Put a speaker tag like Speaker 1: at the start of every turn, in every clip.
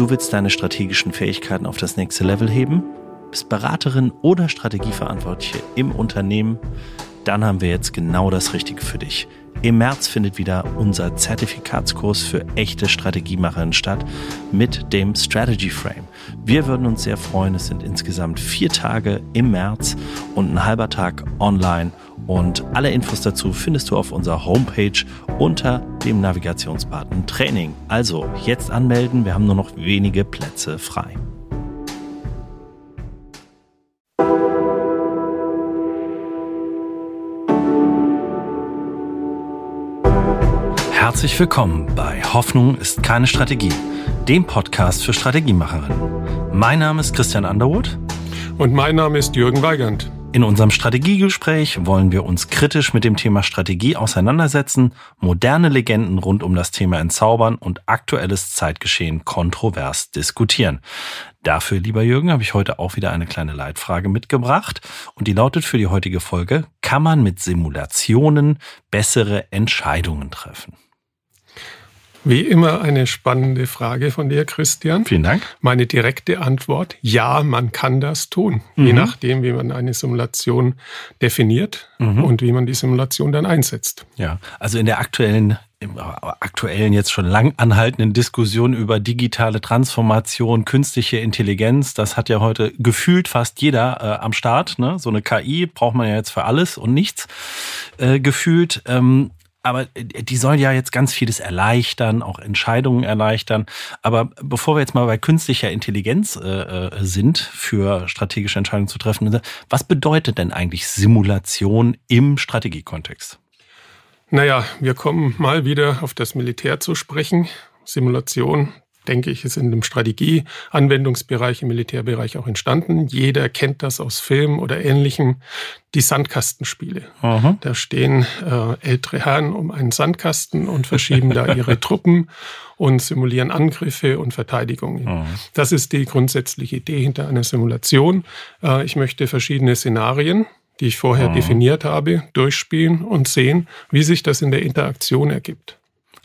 Speaker 1: Du willst deine strategischen Fähigkeiten auf das nächste Level heben? Bist Beraterin oder Strategieverantwortliche im Unternehmen? Dann haben wir jetzt genau das Richtige für dich. Im März findet wieder unser Zertifikatskurs für echte Strategiemacherinnen statt mit dem Strategy Frame. Wir würden uns sehr freuen. Es sind insgesamt vier Tage im März und ein halber Tag online. Und alle Infos dazu findest du auf unserer Homepage unter dem Navigationsbutton Training. Also jetzt anmelden. Wir haben nur noch wenige Plätze frei. Herzlich willkommen bei Hoffnung ist keine Strategie, dem Podcast für Strategiemacherinnen. Mein Name ist Christian Underwood.
Speaker 2: Und mein Name ist Jürgen Weigand.
Speaker 1: In unserem Strategiegespräch wollen wir uns kritisch mit dem Thema Strategie auseinandersetzen, moderne Legenden rund um das Thema entzaubern und aktuelles Zeitgeschehen kontrovers diskutieren. Dafür, lieber Jürgen, habe ich heute auch wieder eine kleine Leitfrage mitgebracht und die lautet für die heutige Folge, kann man mit Simulationen bessere Entscheidungen treffen?
Speaker 2: Wie immer eine spannende Frage von dir, Christian.
Speaker 1: Vielen Dank.
Speaker 2: Meine direkte Antwort, ja, man kann das tun. Mhm. Je nachdem, wie man eine Simulation definiert mhm. und wie man die Simulation dann einsetzt.
Speaker 1: Ja, also in der aktuellen im aktuellen jetzt schon lang anhaltenden Diskussion über digitale Transformation, künstliche Intelligenz, das hat ja heute gefühlt fast jeder äh, am Start. Ne? So eine KI braucht man ja jetzt für alles und nichts äh, gefühlt. Ähm, aber äh, die soll ja jetzt ganz vieles erleichtern, auch Entscheidungen erleichtern. Aber bevor wir jetzt mal bei künstlicher Intelligenz äh, äh sind, für strategische Entscheidungen zu treffen, was bedeutet denn eigentlich Simulation im Strategiekontext?
Speaker 2: Naja, wir kommen mal wieder auf das Militär zu sprechen. Simulation denke ich, ist in dem Strategie-Anwendungsbereich, im Militärbereich auch entstanden. Jeder kennt das aus Filmen oder Ähnlichem. Die Sandkastenspiele. Aha. Da stehen äh, ältere Herren um einen Sandkasten und verschieben da ihre Truppen und simulieren Angriffe und Verteidigungen. Aha. Das ist die grundsätzliche Idee hinter einer Simulation. Äh, ich möchte verschiedene Szenarien die ich vorher Aha. definiert habe, durchspielen und sehen, wie sich das in der Interaktion ergibt.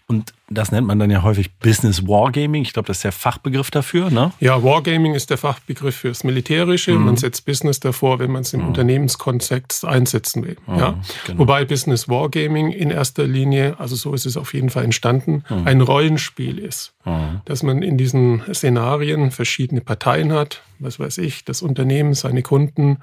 Speaker 1: Und das nennt man dann ja häufig Business Wargaming. Ich glaube, das ist der Fachbegriff dafür, ne?
Speaker 2: Ja, Wargaming ist der Fachbegriff fürs Militärische. Mhm. Man setzt Business davor, wenn man es im mhm. Unternehmenskontext einsetzen will. Mhm, ja? Genau. Wobei Business Wargaming in erster Linie, also so ist es auf jeden Fall entstanden, mhm. ein Rollenspiel ist. Mhm. Dass man in diesen Szenarien verschiedene Parteien hat, was weiß ich, das Unternehmen, seine Kunden,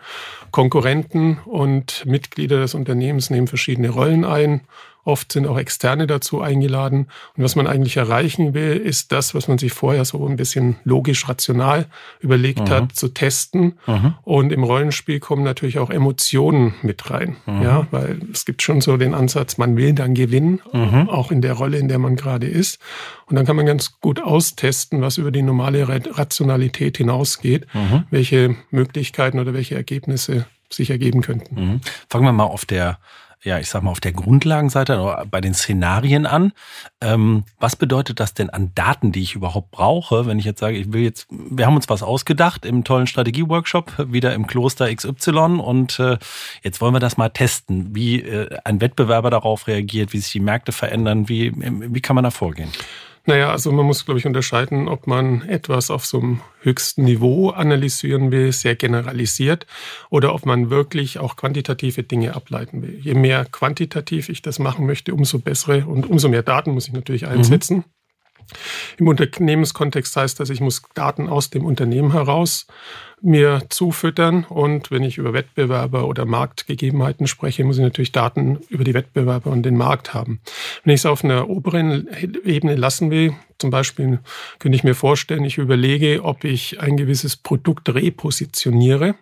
Speaker 2: Konkurrenten und Mitglieder des Unternehmens nehmen verschiedene Rollen ein Oft sind auch Externe dazu eingeladen. Und was man eigentlich erreichen will, ist das, was man sich vorher so ein bisschen logisch, rational überlegt mhm. hat, zu testen. Mhm. Und im Rollenspiel kommen natürlich auch Emotionen mit rein. Mhm. Ja, weil es gibt schon so den Ansatz, man will dann gewinnen, auch in der Rolle, in der man gerade ist. Und dann kann man ganz gut austesten, was über die normale Rationalität hinausgeht, welche Möglichkeiten oder welche Ergebnisse sich ergeben könnten.
Speaker 1: Fangen wir mal auf der ja, ich sag mal, auf der Grundlagenseite oder bei den Szenarien an. Ähm, was bedeutet das denn an Daten, die ich überhaupt brauche, wenn ich jetzt sage, ich will jetzt, wir haben uns was ausgedacht im tollen Strategieworkshop, wieder im Kloster XY und äh, jetzt wollen wir das mal testen, wie äh, ein Wettbewerber darauf reagiert, wie sich die Märkte verändern, wie, wie kann man da vorgehen?
Speaker 2: Naja, also man muss, glaube ich, unterscheiden, ob man etwas auf so einem höchsten Niveau analysieren will, sehr generalisiert, oder ob man wirklich auch quantitative Dinge ableiten will. Je mehr quantitativ ich das machen möchte, umso bessere und umso mehr Daten muss ich natürlich einsetzen. Mhm. Im Unternehmenskontext heißt das, ich muss Daten aus dem Unternehmen heraus mir zufüttern und wenn ich über Wettbewerber oder Marktgegebenheiten spreche, muss ich natürlich Daten über die Wettbewerber und den Markt haben. Wenn ich es auf einer oberen Ebene lassen will, zum Beispiel könnte ich mir vorstellen, ich überlege, ob ich ein gewisses Produkt repositioniere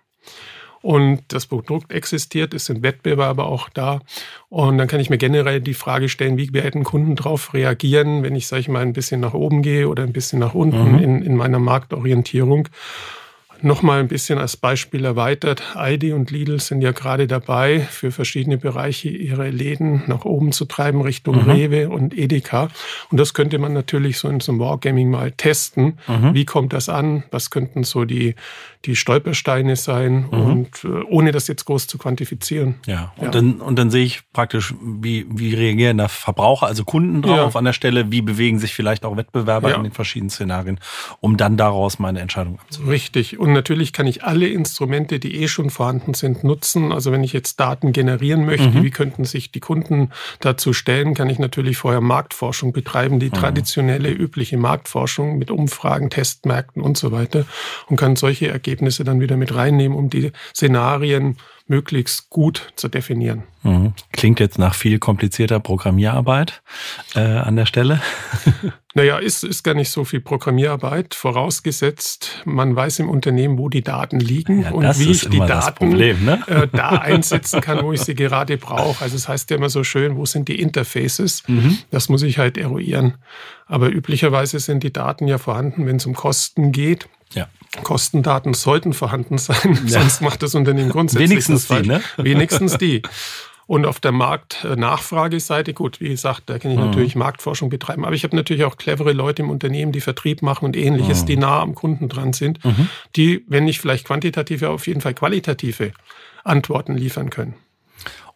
Speaker 2: und das Produkt existiert, es sind Wettbewerber auch da. Und dann kann ich mir generell die Frage stellen, wie werden Kunden darauf reagieren, wenn ich, sage ich mal, ein bisschen nach oben gehe oder ein bisschen nach unten mhm. in, in meiner Marktorientierung. Nochmal ein bisschen als Beispiel erweitert. Aldi und Lidl sind ja gerade dabei, für verschiedene Bereiche ihre Läden nach oben zu treiben, Richtung mhm. Rewe und Edeka. Und das könnte man natürlich so in so einem Wargaming mal testen. Mhm. Wie kommt das an? Was könnten so die, die Stolpersteine sein? Mhm. Und äh, ohne das jetzt groß zu quantifizieren.
Speaker 1: Ja, und, ja. Dann, und dann sehe ich praktisch, wie, wie reagieren da Verbraucher, also Kunden drauf ja. an der Stelle? Wie bewegen sich vielleicht auch Wettbewerber ja. in den verschiedenen Szenarien, um dann daraus meine Entscheidung abzuleiten?
Speaker 2: Richtig. Und natürlich kann ich alle Instrumente, die eh schon vorhanden sind, nutzen. Also wenn ich jetzt Daten generieren möchte, mhm. wie könnten sich die Kunden dazu stellen, kann ich natürlich vorher Marktforschung betreiben, die mhm. traditionelle, übliche Marktforschung mit Umfragen, Testmärkten und so weiter und kann solche Ergebnisse dann wieder mit reinnehmen, um die Szenarien möglichst gut zu definieren.
Speaker 1: Mhm. Klingt jetzt nach viel komplizierter Programmierarbeit äh, an der Stelle.
Speaker 2: naja, ist, ist gar nicht so viel Programmierarbeit, vorausgesetzt, man weiß im Unternehmen, wo die Daten liegen ja, und wie ich die Daten
Speaker 1: Problem, ne?
Speaker 2: äh, da einsetzen kann, wo ich sie gerade brauche. Also es das heißt ja immer so schön, wo sind die Interfaces? Mhm. Das muss ich halt eruieren. Aber üblicherweise sind die Daten ja vorhanden, wenn es um Kosten geht.
Speaker 1: Ja.
Speaker 2: Kostendaten sollten vorhanden sein, ja. sonst macht das Unternehmen grundsätzlich
Speaker 1: Wenigstens die, ne?
Speaker 2: Wenigstens die. Und auf der Marktnachfrageseite, gut, wie gesagt, da kann ich mhm. natürlich Marktforschung betreiben, aber ich habe natürlich auch clevere Leute im Unternehmen, die Vertrieb machen und ähnliches, mhm. die nah am Kunden dran sind, mhm. die, wenn nicht vielleicht quantitative, auf jeden Fall qualitative Antworten liefern können.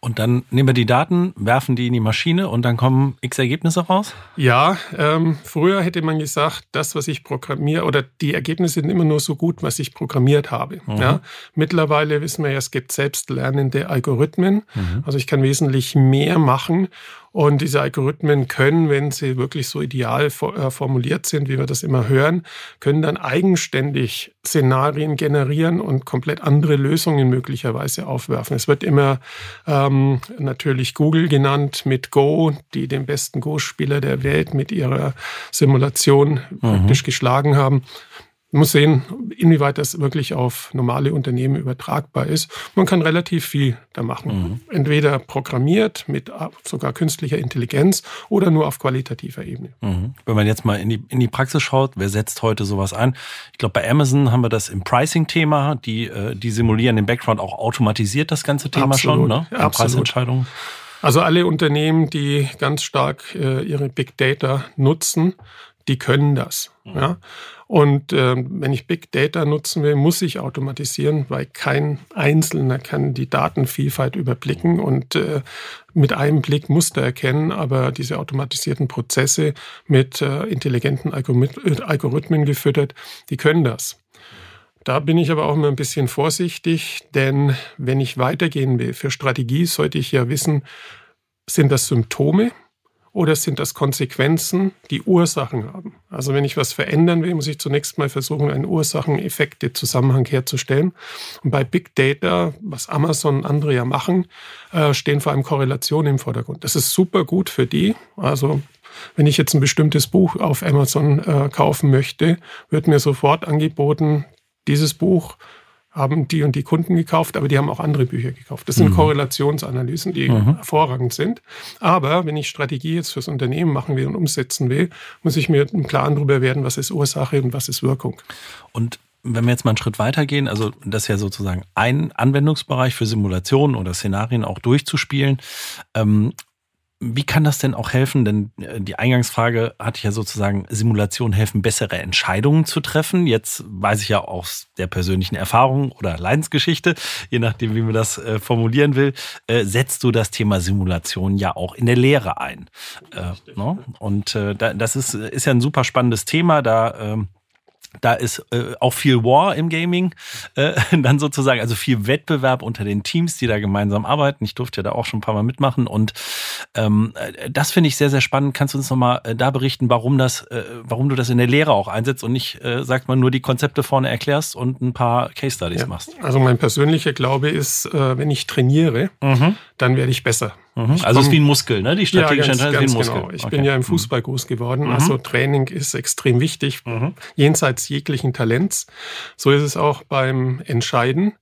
Speaker 1: Und dann nehmen wir die Daten, werfen die in die Maschine und dann kommen x Ergebnisse raus?
Speaker 2: Ja, ähm, früher hätte man gesagt, das, was ich programmiere, oder die Ergebnisse sind immer nur so gut, was ich programmiert habe. Mhm. Ja, mittlerweile wissen wir ja, es gibt selbstlernende Algorithmen. Mhm. Also ich kann wesentlich mehr machen und diese Algorithmen können, wenn sie wirklich so ideal äh, formuliert sind, wie wir das immer hören, können dann eigenständig Szenarien generieren und komplett andere Lösungen möglicherweise aufwerfen. Es wird immer ähm, natürlich Google genannt mit Go, die den besten Go-Spieler der Welt mit ihrer Simulation mhm. praktisch geschlagen haben. Man muss sehen, inwieweit das wirklich auf normale Unternehmen übertragbar ist. Man kann relativ viel da machen. Mhm. Entweder programmiert mit sogar künstlicher Intelligenz oder nur auf qualitativer Ebene.
Speaker 1: Mhm. Wenn man jetzt mal in die, in die Praxis schaut, wer setzt heute sowas ein? Ich glaube, bei Amazon haben wir das im Pricing-Thema. Die, äh, die simulieren im Background auch automatisiert das ganze Thema Absolut. schon, ne?
Speaker 2: Ja, Preisentscheidungen. Also alle Unternehmen, die ganz stark äh, ihre Big Data nutzen, die können das. Mhm. Ja? Und äh, wenn ich Big Data nutzen will, muss ich automatisieren, weil kein Einzelner kann die Datenvielfalt überblicken und äh, mit einem Blick Muster erkennen. Aber diese automatisierten Prozesse mit äh, intelligenten Algorithmen gefüttert, die können das. Da bin ich aber auch immer ein bisschen vorsichtig, denn wenn ich weitergehen will für Strategie, sollte ich ja wissen, sind das Symptome oder sind das Konsequenzen, die Ursachen haben? Also wenn ich was verändern will, muss ich zunächst mal versuchen, einen Ursachen-Effekte-Zusammenhang herzustellen. Und bei Big Data, was Amazon und andere ja machen, äh, stehen vor allem Korrelationen im Vordergrund. Das ist super gut für die. Also wenn ich jetzt ein bestimmtes Buch auf Amazon äh, kaufen möchte, wird mir sofort angeboten, dieses Buch haben die und die Kunden gekauft, aber die haben auch andere Bücher gekauft. Das sind mhm. Korrelationsanalysen, die mhm. hervorragend sind. Aber wenn ich Strategie jetzt fürs Unternehmen machen will und umsetzen will, muss ich mir im Klaren darüber werden, was ist Ursache und was ist Wirkung.
Speaker 1: Und wenn wir jetzt mal einen Schritt weitergehen, also das ist ja sozusagen ein Anwendungsbereich für Simulationen oder Szenarien auch durchzuspielen. Ähm, wie kann das denn auch helfen? Denn äh, die Eingangsfrage hatte ich ja sozusagen, Simulationen helfen, bessere Entscheidungen zu treffen. Jetzt weiß ich ja aus der persönlichen Erfahrung oder Leidensgeschichte, je nachdem, wie man das äh, formulieren will, äh, setzt du das Thema Simulation ja auch in der Lehre ein. Äh, ne? Und äh, das ist, ist ja ein super spannendes Thema. Da ähm, da ist äh, auch viel War im Gaming, äh, dann sozusagen, also viel Wettbewerb unter den Teams, die da gemeinsam arbeiten. Ich durfte ja da auch schon ein paar Mal mitmachen und ähm, äh, das finde ich sehr, sehr spannend. Kannst du uns nochmal äh, da berichten, warum das, äh, warum du das in der Lehre auch einsetzt und nicht, äh, sagt man, nur die Konzepte vorne erklärst und ein paar Case Studies ja. machst?
Speaker 2: Also mein persönlicher Glaube ist, äh, wenn ich trainiere, mhm. dann werde ich besser.
Speaker 1: Mhm. Also es ist wie ein Muskel, ne? Die strategische
Speaker 2: ja, ganz,
Speaker 1: Entscheidung
Speaker 2: ist wie ein Muskel. Genau. Ich okay. bin ja im mhm. Fußball groß geworden, mhm. also Training ist extrem wichtig, mhm. jenseits jeglichen Talents. So ist es auch beim Entscheiden.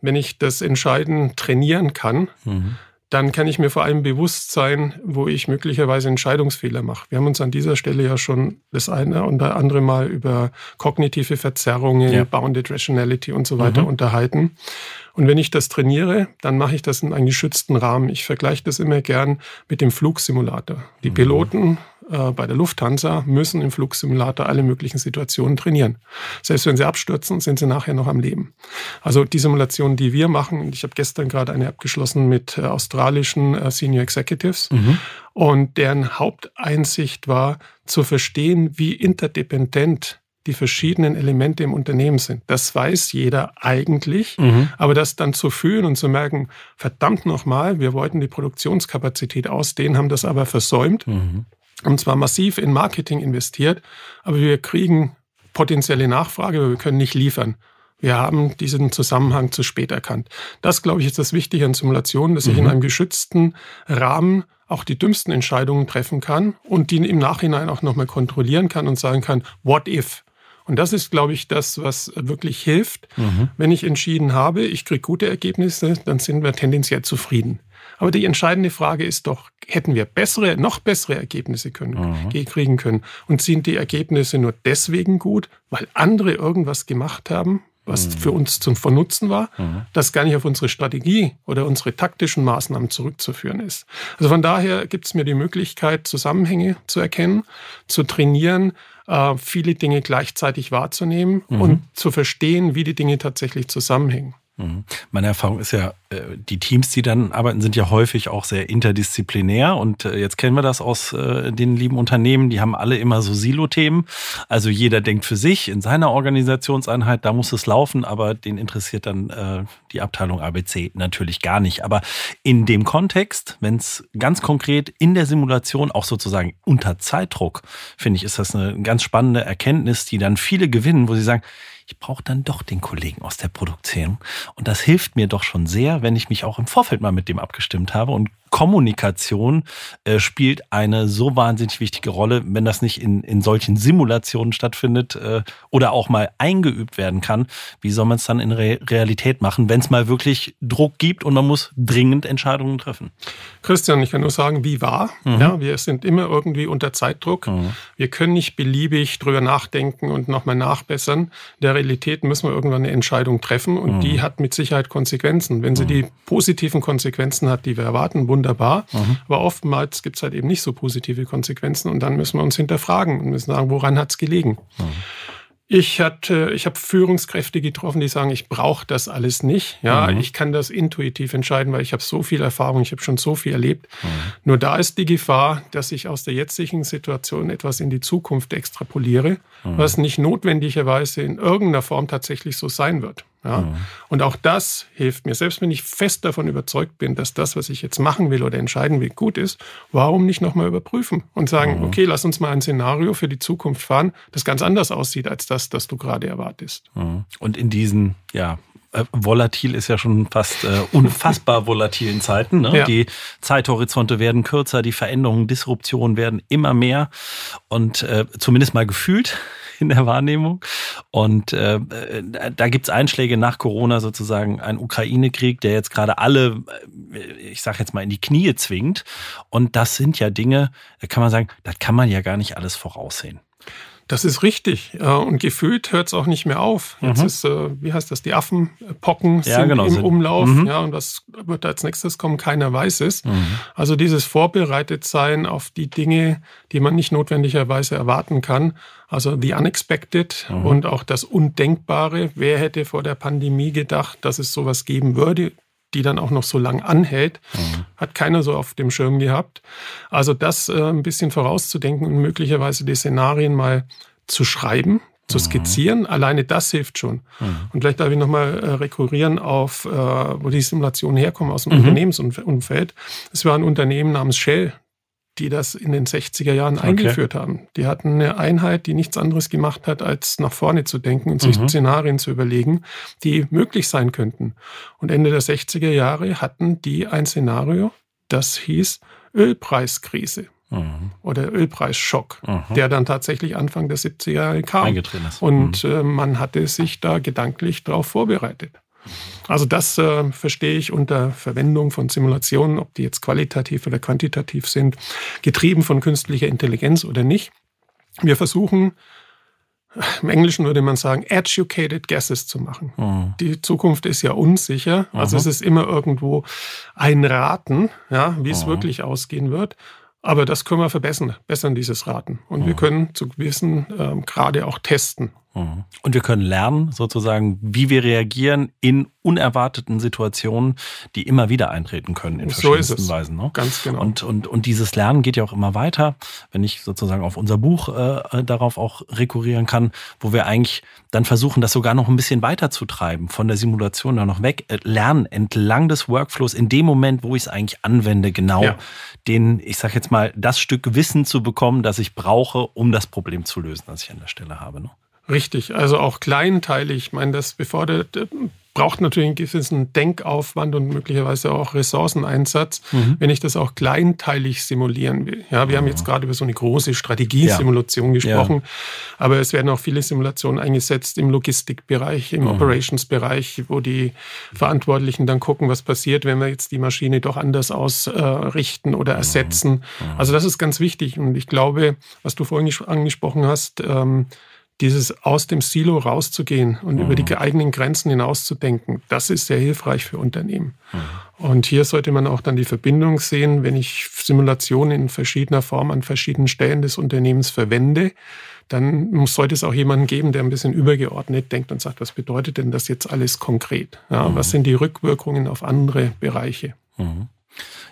Speaker 2: Wenn ich das Entscheiden trainieren kann, mhm dann kann ich mir vor allem bewusst sein, wo ich möglicherweise Entscheidungsfehler mache. Wir haben uns an dieser Stelle ja schon das eine und andere Mal über kognitive Verzerrungen, ja. Bounded Rationality und so weiter mhm. unterhalten. Und wenn ich das trainiere, dann mache ich das in einem geschützten Rahmen. Ich vergleiche das immer gern mit dem Flugsimulator. Die mhm. Piloten äh, bei der Lufthansa müssen im Flugsimulator alle möglichen Situationen trainieren. Selbst wenn sie abstürzen, sind sie nachher noch am Leben. Also die Simulationen, die wir machen, und ich habe gestern gerade eine abgeschlossen mit äh, australischen äh, Senior Executives, mhm. und deren Haupteinsicht war, zu verstehen, wie interdependent die verschiedenen Elemente im Unternehmen sind. Das weiß jeder eigentlich, mhm. aber das dann zu fühlen und zu merken, verdammt nochmal, wir wollten die Produktionskapazität ausdehnen, haben das aber versäumt. Mhm haben zwar massiv in Marketing investiert, aber wir kriegen potenzielle Nachfrage, aber wir können nicht liefern. Wir haben diesen Zusammenhang zu spät erkannt. Das, glaube ich, ist das Wichtige an Simulationen, dass ich in mhm. einem geschützten Rahmen auch die dümmsten Entscheidungen treffen kann und die im Nachhinein auch nochmal kontrollieren kann und sagen kann, what if? Und das ist, glaube ich, das, was wirklich hilft. Mhm. Wenn ich entschieden habe, ich kriege gute Ergebnisse, dann sind wir tendenziell zufrieden. Aber die entscheidende Frage ist doch, hätten wir bessere, noch bessere Ergebnisse können, mhm. kriegen können? Und sind die Ergebnisse nur deswegen gut, weil andere irgendwas gemacht haben, was mhm. für uns zum Vernutzen war, mhm. das gar nicht auf unsere Strategie oder unsere taktischen Maßnahmen zurückzuführen ist. Also von daher gibt es mir die Möglichkeit, Zusammenhänge zu erkennen, zu trainieren, äh, viele Dinge gleichzeitig wahrzunehmen mhm. und zu verstehen, wie die Dinge tatsächlich zusammenhängen.
Speaker 1: Mhm. Meine Erfahrung ist ja, äh, die Teams, die dann arbeiten, sind ja häufig auch sehr interdisziplinär. Und äh, jetzt kennen wir das aus äh, den lieben Unternehmen, die haben alle immer so Silo-Themen. Also jeder denkt für sich in seiner Organisationseinheit, da muss es laufen, aber den interessiert dann die Abteilung ABC natürlich gar nicht. Aber in dem Kontext, wenn es ganz konkret in der Simulation auch sozusagen unter Zeitdruck, finde ich, ist das eine ganz spannende Erkenntnis, die dann viele gewinnen, wo sie sagen, ich brauche dann doch den Kollegen aus der Produktion. Und das hilft mir doch schon sehr, wenn ich mich auch im Vorfeld mal mit dem abgestimmt habe und Kommunikation äh, spielt eine so wahnsinnig wichtige Rolle, wenn das nicht in, in solchen Simulationen stattfindet äh, oder auch mal eingeübt werden kann. Wie soll man es dann in Re Realität machen, wenn es mal wirklich Druck gibt und man muss dringend Entscheidungen treffen?
Speaker 2: Christian, ich kann nur sagen, wie war. Mhm. Ja, wir sind immer irgendwie unter Zeitdruck. Mhm. Wir können nicht beliebig drüber nachdenken und nochmal nachbessern. In der Realität müssen wir irgendwann eine Entscheidung treffen und mhm. die hat mit Sicherheit Konsequenzen. Wenn sie mhm. die positiven Konsequenzen hat, die wir erwarten, wunderbar. Mhm. Aber oftmals gibt es halt eben nicht so positive Konsequenzen und dann müssen wir uns hinterfragen und müssen sagen, woran hat es gelegen? Mhm. Ich, hatte, ich habe Führungskräfte getroffen, die sagen, ich brauche das alles nicht. Ja, mhm. ich kann das intuitiv entscheiden, weil ich habe so viel Erfahrung, ich habe schon so viel erlebt. Mhm. Nur da ist die Gefahr, dass ich aus der jetzigen Situation etwas in die Zukunft extrapoliere, mhm. was nicht notwendigerweise in irgendeiner Form tatsächlich so sein wird. Ja? Mhm. Und auch das hilft mir. Selbst wenn ich fest davon überzeugt bin, dass das, was ich jetzt machen will oder entscheiden will, gut ist, warum nicht nochmal überprüfen und sagen, mhm. okay, lass uns mal ein Szenario für die Zukunft fahren, das ganz anders aussieht als das, das du gerade erwartest.
Speaker 1: Mhm. Und in diesen, ja, äh, volatil ist ja schon fast äh, unfassbar volatilen Zeiten. Ne? Ja. Die Zeithorizonte werden kürzer, die Veränderungen, Disruptionen werden immer mehr und äh, zumindest mal gefühlt in der Wahrnehmung. Und äh, da gibt's Einschläge nach Corona sozusagen, ein Ukraine-Krieg, der jetzt gerade alle, äh, ich sage jetzt mal, in die Knie zwingt. Und das sind ja Dinge, da kann man sagen, das kann man ja gar nicht alles voraussehen.
Speaker 2: Das ist richtig. Und gefühlt hört es auch nicht mehr auf. Jetzt mhm. ist, äh, wie heißt das, die Affenpocken ja, sind genau, im sind. Umlauf. Mhm. Ja, und was wird als nächstes kommen? Keiner weiß es. Mhm. Also dieses Vorbereitetsein auf die Dinge, die man nicht notwendigerweise erwarten kann. Also the unexpected mhm. und auch das Undenkbare. Wer hätte vor der Pandemie gedacht, dass es sowas geben würde? Die dann auch noch so lang anhält, mhm. hat keiner so auf dem Schirm gehabt. Also das äh, ein bisschen vorauszudenken und möglicherweise die Szenarien mal zu schreiben, zu mhm. skizzieren, alleine das hilft schon. Mhm. Und vielleicht darf ich nochmal äh, rekurrieren auf, äh, wo die Simulationen herkommen, aus dem mhm. Unternehmensumfeld. Es war ein Unternehmen namens Shell, die das in den 60er Jahren okay. eingeführt haben. Die hatten eine Einheit, die nichts anderes gemacht hat, als nach vorne zu denken und sich mhm. Szenarien zu überlegen, die möglich sein könnten. Und Ende der 60er Jahre hatten die ein Szenario, das hieß Ölpreiskrise. Mhm. Oder Ölpreisschock, mhm. der dann tatsächlich Anfang der 70er Jahre kam. Eingetreten ist. Und mhm. äh, man hatte sich da gedanklich darauf vorbereitet. Also das äh, verstehe ich unter Verwendung von Simulationen, ob die jetzt qualitativ oder quantitativ sind, getrieben von künstlicher Intelligenz oder nicht. Wir versuchen, im Englischen würde man sagen, educated guesses zu machen. Mhm. Die Zukunft ist ja unsicher. Also mhm. es ist immer irgendwo ein Raten, ja, wie es mhm. wirklich ausgehen wird. Aber das können wir verbessern, bessern dieses Raten. Und wir mhm. können zu gewissen ähm, Grade auch testen.
Speaker 1: Mhm. Und wir können lernen, sozusagen, wie wir reagieren in unerwarteten Situationen, die immer wieder eintreten können in so verschiedensten Weisen. Ne?
Speaker 2: Ganz genau.
Speaker 1: Und, und, und dieses Lernen geht ja auch immer weiter, wenn ich sozusagen auf unser Buch äh, äh, darauf auch rekurrieren kann, wo wir eigentlich dann versuchen, das sogar noch ein bisschen weiter zu treiben, von der Simulation da noch weg, äh, lernen entlang des Workflows in dem Moment, wo ich es eigentlich anwende, genau ja. den, ich sage jetzt mal, das Stück Wissen zu bekommen, das ich brauche, um das Problem zu lösen, das ich an der Stelle habe. Ne?
Speaker 2: Richtig, also auch kleinteilig. Ich meine, das befordert, braucht natürlich einen gewissen Denkaufwand und möglicherweise auch Ressourceneinsatz, mhm. wenn ich das auch kleinteilig simulieren will. Ja, wir mhm. haben jetzt gerade über so eine große Strategiesimulation ja. gesprochen, ja. aber es werden auch viele Simulationen eingesetzt im Logistikbereich, im mhm. Operationsbereich, wo die Verantwortlichen dann gucken, was passiert, wenn wir jetzt die Maschine doch anders ausrichten oder mhm. ersetzen. Mhm. Also das ist ganz wichtig und ich glaube, was du vorhin angesprochen hast, ähm, dieses aus dem Silo rauszugehen und mhm. über die mhm. eigenen Grenzen hinauszudenken, das ist sehr hilfreich für Unternehmen. Mhm. Und hier sollte man auch dann die Verbindung sehen, wenn ich Simulationen in verschiedener Form an verschiedenen Stellen des Unternehmens verwende, dann muss, sollte es auch jemanden geben, der ein bisschen übergeordnet denkt und sagt, was bedeutet denn das jetzt alles konkret? Ja, mhm. Was sind die Rückwirkungen auf andere Bereiche?
Speaker 1: Mhm.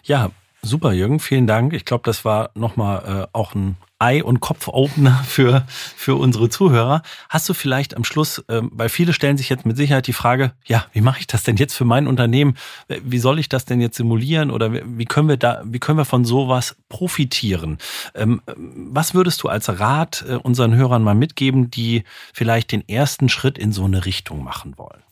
Speaker 1: Ja, super, Jürgen, vielen Dank. Ich glaube, das war nochmal äh, auch ein Ei- und Kopfopener für, für unsere Zuhörer. Hast du vielleicht am Schluss, ähm, weil viele stellen sich jetzt mit Sicherheit die Frage, ja, wie mache ich das denn jetzt für mein Unternehmen? Wie soll ich das denn jetzt simulieren oder wie können wir da, wie können wir von sowas profitieren? Ähm, was würdest du als Rat äh, unseren Hörern mal mitgeben, die vielleicht den ersten Schritt in so eine Richtung machen wollen?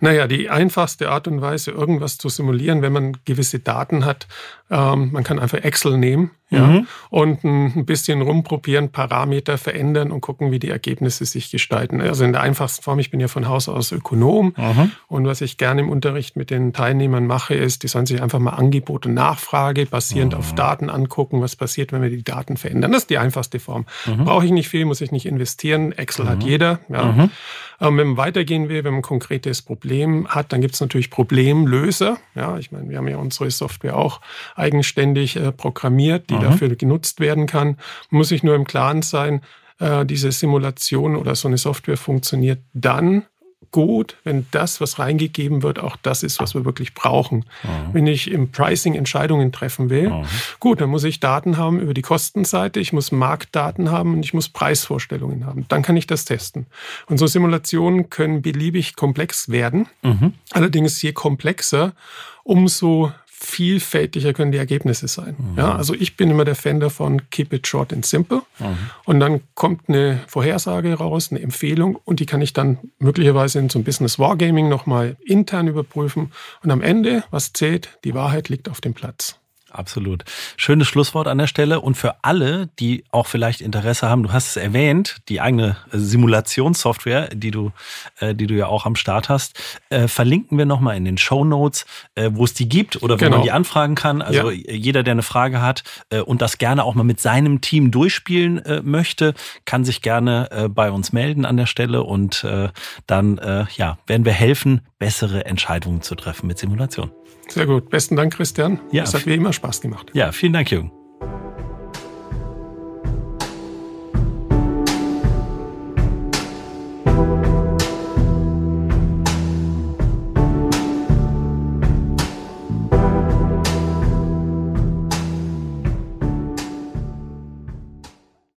Speaker 2: Naja, die einfachste Art und Weise, irgendwas zu simulieren, wenn man gewisse Daten hat, ähm, man kann einfach Excel nehmen ja, mhm. und ein bisschen rumprobieren, Parameter verändern und gucken, wie die Ergebnisse sich gestalten. Also in der einfachsten Form, ich bin ja von Haus aus Ökonom mhm. und was ich gerne im Unterricht mit den Teilnehmern mache, ist, die sollen sich einfach mal Angebot und Nachfrage basierend mhm. auf Daten angucken, was passiert, wenn wir die Daten verändern. Das ist die einfachste Form. Mhm. Brauche ich nicht viel, muss ich nicht investieren. Excel hat mhm. jeder. Ja. Mhm. Ähm, wenn man weitergehen will, wenn man ein konkretes Problem hat, dann gibt es natürlich Problemlöser. Ja, ich meine, wir haben ja unsere Software auch eigenständig äh, programmiert, die mhm. dafür genutzt werden kann. Man muss sich nur im Klaren sein, äh, diese Simulation oder so eine Software funktioniert dann, gut, wenn das, was reingegeben wird, auch das ist, was wir wirklich brauchen. Mhm. Wenn ich im Pricing Entscheidungen treffen will, mhm. gut, dann muss ich Daten haben über die Kostenseite, ich muss Marktdaten haben und ich muss Preisvorstellungen haben. Dann kann ich das testen. Und so Simulationen können beliebig komplex werden. Mhm. Allerdings je komplexer, umso vielfältiger können die Ergebnisse sein. Mhm. Ja, also ich bin immer der Fan davon, keep it short and simple. Mhm. Und dann kommt eine Vorhersage raus, eine Empfehlung und die kann ich dann möglicherweise in so einem Business Wargaming nochmal intern überprüfen. Und am Ende, was zählt, die Wahrheit liegt auf dem Platz.
Speaker 1: Absolut. Schönes Schlusswort an der Stelle. Und für alle, die auch vielleicht Interesse haben, du hast es erwähnt, die eigene Simulationssoftware, die du, äh, die du ja auch am Start hast, äh, verlinken wir nochmal in den Show Notes, äh, wo es die gibt oder wo genau. man die anfragen kann. Also ja. jeder, der eine Frage hat äh, und das gerne auch mal mit seinem Team durchspielen äh, möchte, kann sich gerne äh, bei uns melden an der Stelle und äh, dann äh, ja, werden wir helfen, bessere Entscheidungen zu treffen mit Simulation.
Speaker 2: Sehr gut. Besten Dank, Christian. Ja. Es hat wie immer Spaß gemacht.
Speaker 1: Ja, vielen Dank, Jürgen.